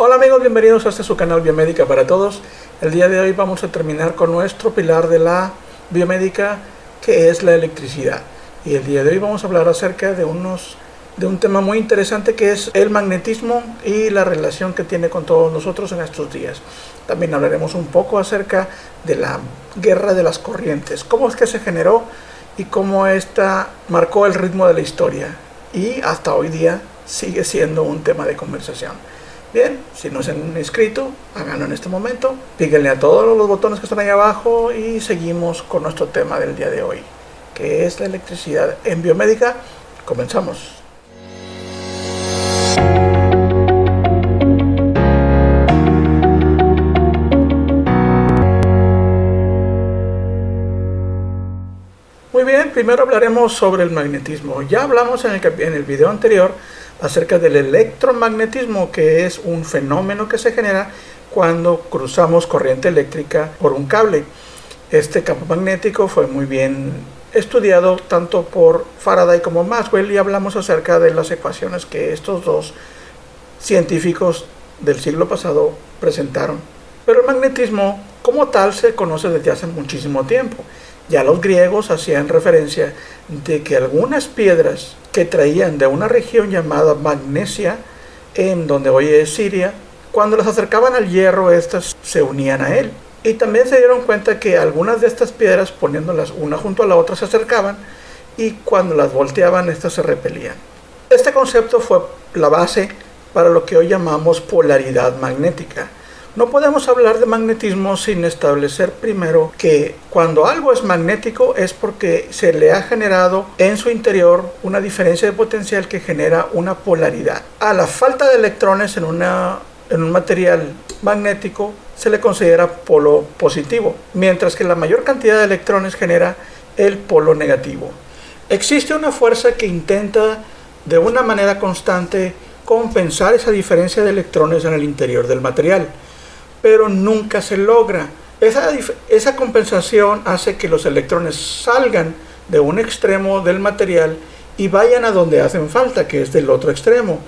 Hola amigos, bienvenidos a este su canal Biomédica para Todos. El día de hoy vamos a terminar con nuestro pilar de la biomédica que es la electricidad. Y el día de hoy vamos a hablar acerca de unos de un tema muy interesante que es el magnetismo y la relación que tiene con todos nosotros en estos días. También hablaremos un poco acerca de la guerra de las corrientes, cómo es que se generó y cómo esta marcó el ritmo de la historia y hasta hoy día sigue siendo un tema de conversación. Bien, si no se han inscrito, háganlo en este momento. Píquenle a todos los botones que están ahí abajo y seguimos con nuestro tema del día de hoy, que es la electricidad en biomédica. Comenzamos. Muy bien, primero hablaremos sobre el magnetismo. Ya hablamos en el, en el video anterior acerca del electromagnetismo, que es un fenómeno que se genera cuando cruzamos corriente eléctrica por un cable. Este campo magnético fue muy bien estudiado tanto por Faraday como Maxwell y hablamos acerca de las ecuaciones que estos dos científicos del siglo pasado presentaron. Pero el magnetismo como tal se conoce desde hace muchísimo tiempo. Ya los griegos hacían referencia de que algunas piedras que traían de una región llamada Magnesia, en donde hoy es Siria, cuando las acercaban al hierro, estas se unían a él. Y también se dieron cuenta que algunas de estas piedras, poniéndolas una junto a la otra, se acercaban y cuando las volteaban, estas se repelían. Este concepto fue la base para lo que hoy llamamos polaridad magnética. No podemos hablar de magnetismo sin establecer primero que cuando algo es magnético es porque se le ha generado en su interior una diferencia de potencial que genera una polaridad. A la falta de electrones en, un material magnético se le considera polo positivo, mientras que la mayor cantidad de electrones genera el polo negativo. Existe una fuerza que intenta de una manera constante compensar esa diferencia de electrones en el interior del material pero nunca se logra. Esa, esa compensación hace que los electrones salgan de un extremo del material y vayan a donde hacen falta, que es del otro extremo.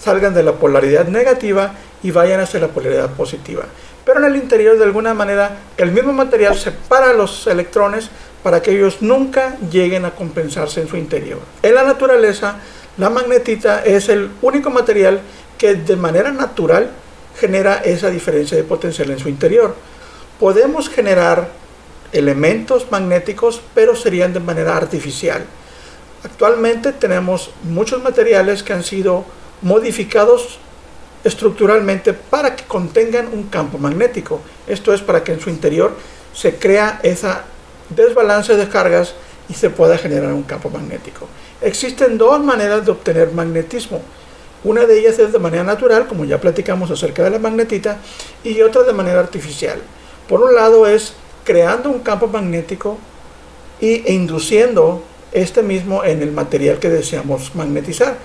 Salgan de la polaridad negativa y vayan hacia la polaridad positiva. Pero en el interior, de alguna manera, el mismo material separa los electrones para que ellos nunca lleguen a compensarse en su interior. En la naturaleza, la magnetita es el único material que de manera natural genera esa diferencia de potencial en su interior. Podemos generar elementos magnéticos, pero serían de manera artificial. Actualmente tenemos muchos materiales que han sido modificados estructuralmente para que contengan un campo magnético. Esto es para que en su interior se crea esa desbalance de cargas y se pueda generar un campo magnético. Existen dos maneras de obtener magnetismo. Una de ellas es de manera natural, como ya platicamos acerca de la magnetita, y otra de manera artificial. Por un lado es creando un campo magnético e induciendo este mismo en el material que deseamos magnetizar.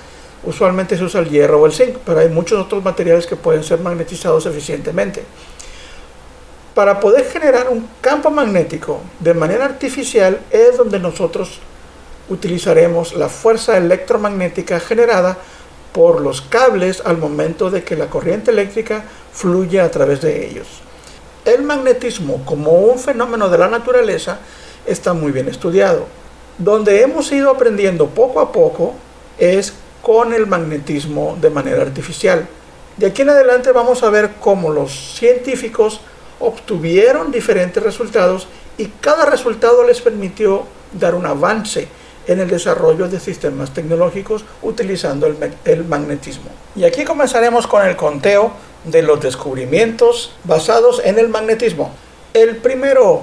Usualmente se usa el hierro o el zinc, pero hay muchos otros materiales que pueden ser magnetizados eficientemente. Para poder generar un campo magnético de manera artificial es donde nosotros utilizaremos la fuerza electromagnética generada por los cables al momento de que la corriente eléctrica fluye a través de ellos. El magnetismo como un fenómeno de la naturaleza está muy bien estudiado. Donde hemos ido aprendiendo poco a poco es con el magnetismo de manera artificial. De aquí en adelante vamos a ver cómo los científicos obtuvieron diferentes resultados y cada resultado les permitió dar un avance en el desarrollo de sistemas tecnológicos utilizando el, magnetismo. Y aquí comenzaremos con el conteo de los descubrimientos basados en el magnetismo. El primero,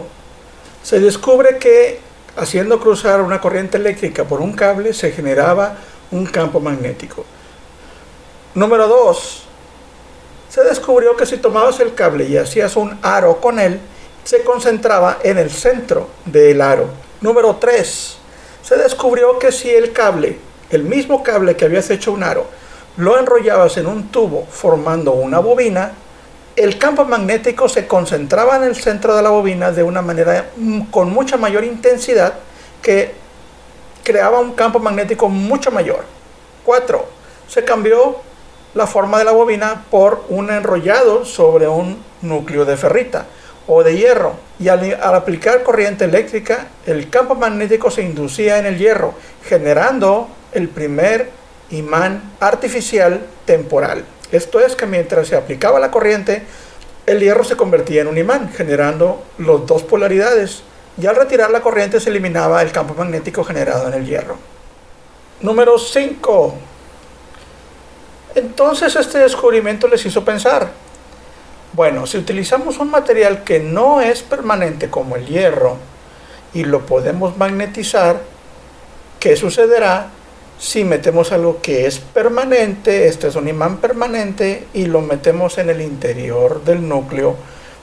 se descubre que haciendo cruzar una corriente eléctrica por un cable se generaba un campo magnético. Número 2. Se descubrió que si tomabas el cable y hacías un aro con él, se concentraba en el centro del aro. Número 3 se descubrió que si el cable, el mismo cable que habías hecho un aro, lo enrollabas en un tubo formando una bobina, el campo magnético se concentraba en el centro de la bobina de una manera mm, con mucha mayor intensidad que creaba un campo magnético mucho mayor. 4. Se cambió la forma de la bobina por un enrollado sobre un núcleo de ferrita o de hierro y al, aplicar corriente eléctrica el campo magnético se inducía en el hierro generando el primer imán artificial temporal. Esto es que mientras se aplicaba la corriente el hierro se convertía en un imán generando las dos polaridades y al retirar la corriente se eliminaba el campo magnético generado en el hierro. Número 5. Entonces este descubrimiento les hizo pensar, bueno, si utilizamos un material que no es permanente como el hierro y lo podemos magnetizar, ¿qué sucederá si metemos algo que es permanente, este es un imán permanente, y lo metemos en el interior del núcleo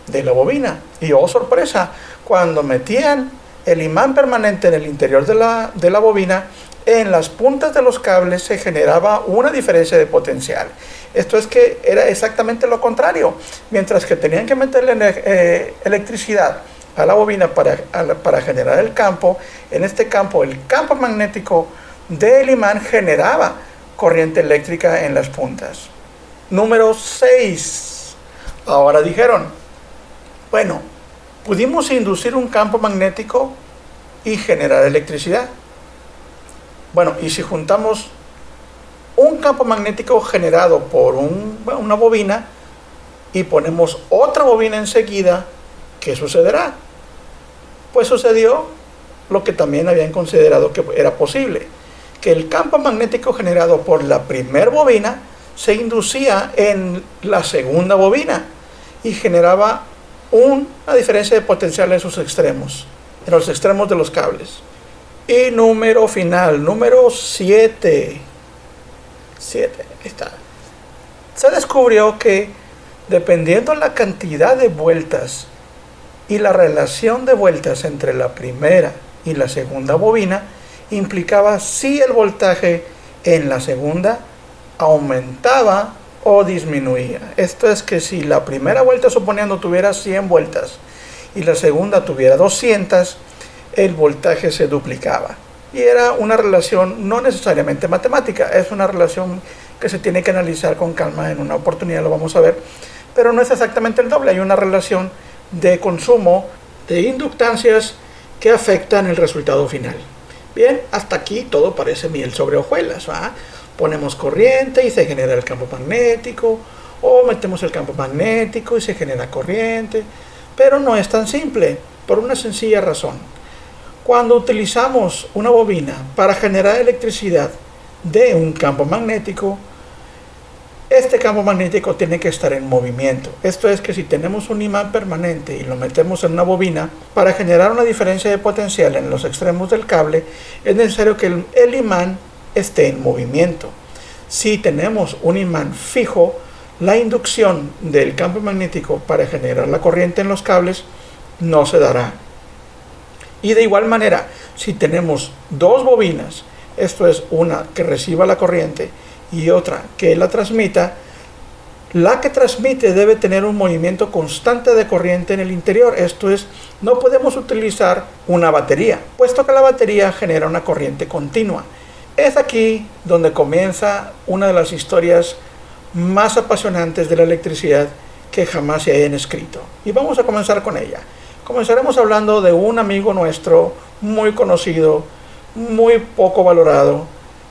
de la bobina? Y oh sorpresa, cuando metían el imán permanente en el interior de la, de la bobina, en las puntas de los cables se generaba una diferencia de potencial. Esto es que era exactamente lo contrario. Mientras que tenían que meterle eh, electricidad a la bobina para, para generar el campo, en este campo el campo magnético del imán generaba corriente eléctrica en las puntas. Número 6. Ahora dijeron, bueno, pudimos inducir un campo magnético y generar electricidad. Bueno, y si juntamos un campo magnético generado por una bobina y ponemos otra bobina enseguida, ¿qué sucederá? Pues sucedió lo que también habían considerado que era posible, que el campo magnético generado por la primera bobina se inducía en la segunda bobina y generaba una diferencia de potencial en sus extremos, en los extremos de los cables. Y número final, número 7. 7, está. Se descubrió que dependiendo la cantidad de vueltas y la relación de vueltas entre la primera y la segunda bobina, implicaba si el voltaje en la segunda aumentaba o disminuía. Esto es que si la primera vuelta suponiendo tuviera 100 vueltas y la segunda tuviera 200, el voltaje se duplicaba y era una relación no necesariamente matemática, es una relación que se tiene que analizar con calma en una oportunidad, lo vamos a ver, pero no es exactamente el doble, hay una relación de consumo de inductancias que afectan el resultado final. Bien, hasta aquí todo parece miel sobre hojuelas. Ponemos corriente y se genera el campo magnético, o metemos el campo magnético y se genera corriente, pero no es tan simple, por una sencilla razón cuando utilizamos una bobina para generar electricidad de un campo magnético, este campo magnético tiene que estar en movimiento. Esto es que si tenemos un imán permanente y lo metemos en una bobina, para generar una diferencia de potencial en los extremos del cable, es necesario que el, imán esté en movimiento. Si tenemos un imán fijo, la inducción del campo magnético para generar la corriente en los cables no se dará. Y de igual manera, si tenemos dos bobinas, esto es una que reciba la corriente y otra que la transmita, la que transmite debe tener un movimiento constante de corriente en el interior. Esto es, no podemos utilizar una batería, puesto que la batería genera una corriente continua. Es aquí donde comienza una de las historias más apasionantes de la electricidad que jamás se hayan escrito. Y vamos a comenzar con ella. Comenzaremos hablando de un amigo nuestro muy conocido, muy poco valorado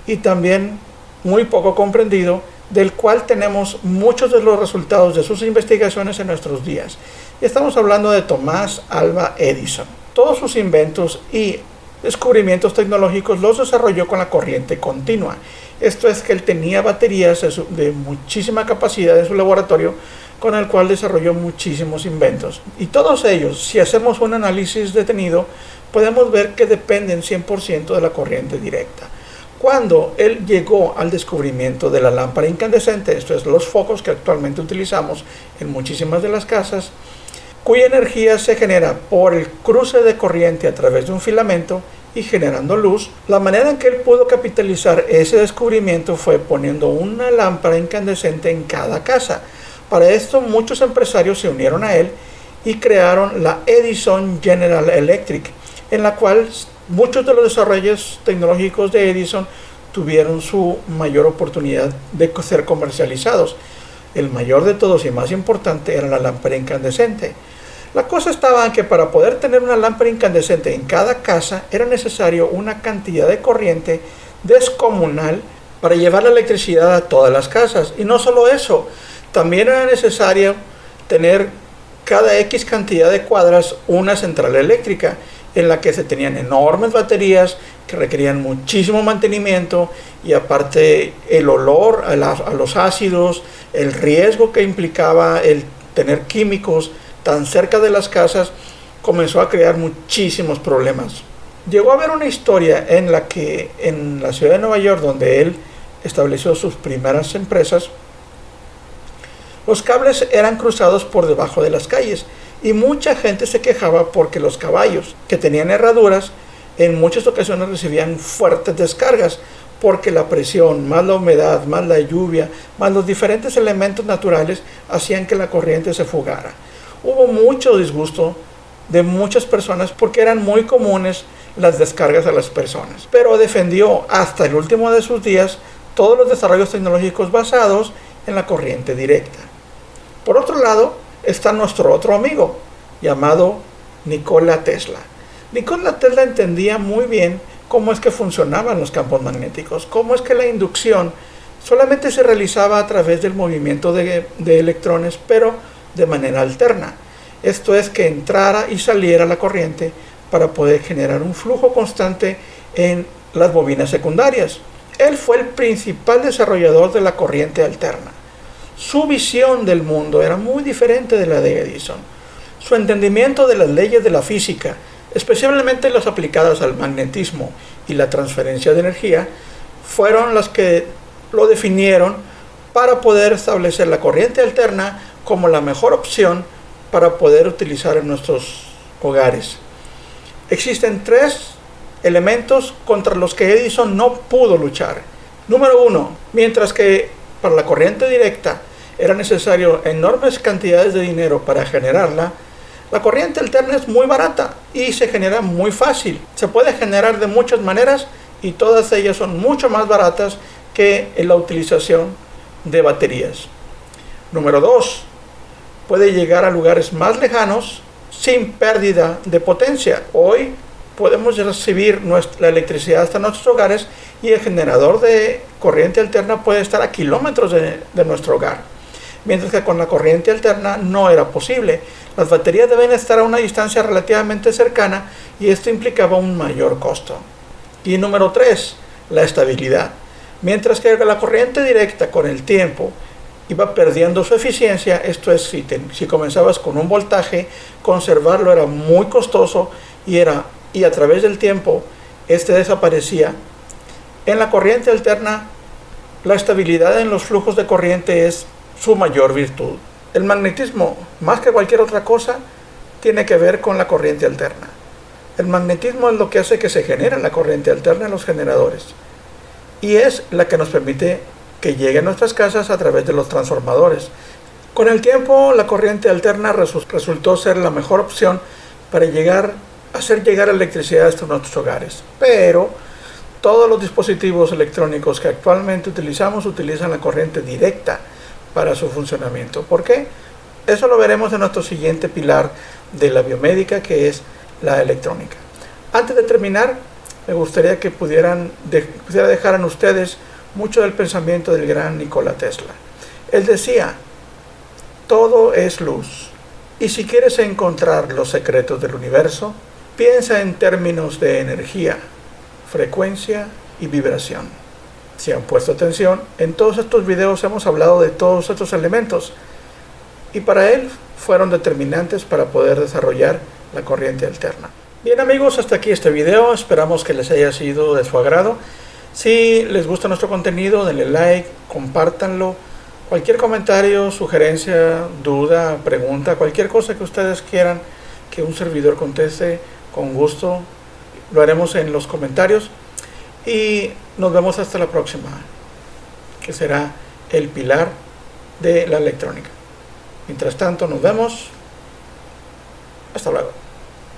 y también muy poco comprendido, del cual tenemos muchos de los resultados de sus investigaciones en nuestros días. Y estamos hablando de Tomás Alba Edison. Todos sus inventos y descubrimientos tecnológicos los desarrolló con la corriente continua. Esto es que él tenía baterías de muchísima capacidad en su laboratorio con el cual desarrolló muchísimos inventos. Y todos ellos, si hacemos un análisis detenido, podemos ver que dependen 100% de la corriente directa. Cuando él llegó al descubrimiento de la lámpara incandescente, esto es los focos que actualmente utilizamos en muchísimas de las casas, cuya energía se genera por el cruce de corriente a través de un filamento y generando luz, la manera en que él pudo capitalizar ese descubrimiento fue poniendo una lámpara incandescente en cada casa para esto muchos empresarios se unieron a él y crearon la Edison General Electric, en la cual muchos de los desarrollos tecnológicos de Edison tuvieron su mayor oportunidad de ser comercializados. El mayor de todos y más importante era la lámpara incandescente. La cosa estaba en que para poder tener una lámpara incandescente en cada casa era necesario una cantidad de corriente descomunal para llevar la electricidad a todas las casas. Y no solo eso, también era necesario tener cada X cantidad de cuadras una central eléctrica en la que se tenían enormes baterías que requerían muchísimo mantenimiento y aparte el olor a, a, los ácidos, el riesgo que implicaba el tener químicos tan cerca de las casas, comenzó a crear muchísimos problemas. Llegó a haber una historia en la que en la ciudad de Nueva York, donde él estableció sus primeras empresas, los cables eran cruzados por debajo de las calles y mucha gente se quejaba porque los caballos que tenían herraduras en muchas ocasiones recibían fuertes descargas porque la presión, más la humedad, más la lluvia, más los diferentes elementos naturales hacían que la corriente se fugara. Hubo mucho disgusto de muchas personas porque eran muy comunes las descargas a las personas, pero defendió hasta el último de sus días todos los desarrollos tecnológicos basados en la corriente directa. Por otro lado, está nuestro otro amigo, llamado Nikola Tesla. Nikola Tesla entendía muy bien cómo es que funcionaban los campos magnéticos, cómo es que la inducción solamente se realizaba a través del movimiento de, de electrones, pero de manera alterna. Esto es que entrara y saliera la corriente para poder generar un flujo constante en las bobinas secundarias. Él fue el principal desarrollador de la corriente alterna. Su visión del mundo era muy diferente de la de Edison. Su entendimiento de las leyes de la física, especialmente las aplicadas al magnetismo y la transferencia de energía, fueron las que lo definieron para poder establecer la corriente alterna como la mejor opción para poder utilizar en nuestros hogares. Existen tres elementos contra los que Edison no pudo luchar. Número uno, mientras que para la corriente directa era necesario enormes cantidades de dinero para generarla, la corriente alterna es muy barata y se genera muy fácil. Se puede generar de muchas maneras y todas ellas son mucho más baratas que en la utilización de baterías. Número dos, puede llegar a lugares más lejanos sin pérdida de potencia. Hoy podemos recibir nuestra, electricidad hasta nuestros hogares y el generador de corriente alterna puede estar a kilómetros de, de nuestro hogar. Mientras que con la corriente alterna no era posible. Las baterías deben estar a una distancia relativamente cercana y esto implicaba un mayor costo. Y número 3, la estabilidad. Mientras que la corriente directa con el tiempo iba perdiendo su eficiencia, esto es, si, si comenzabas con un voltaje, conservarlo era muy costoso y era y a través del tiempo este desaparecía. En la corriente alterna, la estabilidad en los flujos de corriente es su mayor virtud. El magnetismo, más que cualquier otra cosa, tiene que ver con la corriente alterna. El magnetismo es lo que hace que se genere la corriente alterna en los generadores y es la que nos permite que llegue a nuestras casas a través de los transformadores. Con el tiempo, la corriente alterna resultó ser la mejor opción para llegar hacer llegar electricidad hasta nuestros hogares. Pero todos los dispositivos electrónicos que actualmente utilizamos utilizan la corriente directa para su funcionamiento. ¿Por qué? Eso lo veremos en nuestro siguiente pilar de la biomédica, que es la electrónica. Antes de terminar, me gustaría que pudieran pudiera dejar ustedes mucho del pensamiento del gran Nikola Tesla. Él decía, todo es luz. Y si quieres encontrar los secretos del universo, Piensa en términos de energía, frecuencia y vibración. Si han puesto atención, en todos estos videos hemos hablado de todos estos elementos y para él fueron determinantes para poder desarrollar la corriente alterna. Bien amigos, hasta aquí este video, esperamos que les haya sido de su agrado. Si les gusta nuestro contenido, denle like, compártanlo. Cualquier comentario, sugerencia, duda, pregunta, cualquier cosa que ustedes quieran que un servidor conteste, con gusto lo haremos en los comentarios y nos vemos hasta la próxima, que será el pilar de la electrónica. Mientras tanto, nos vemos. Hasta luego.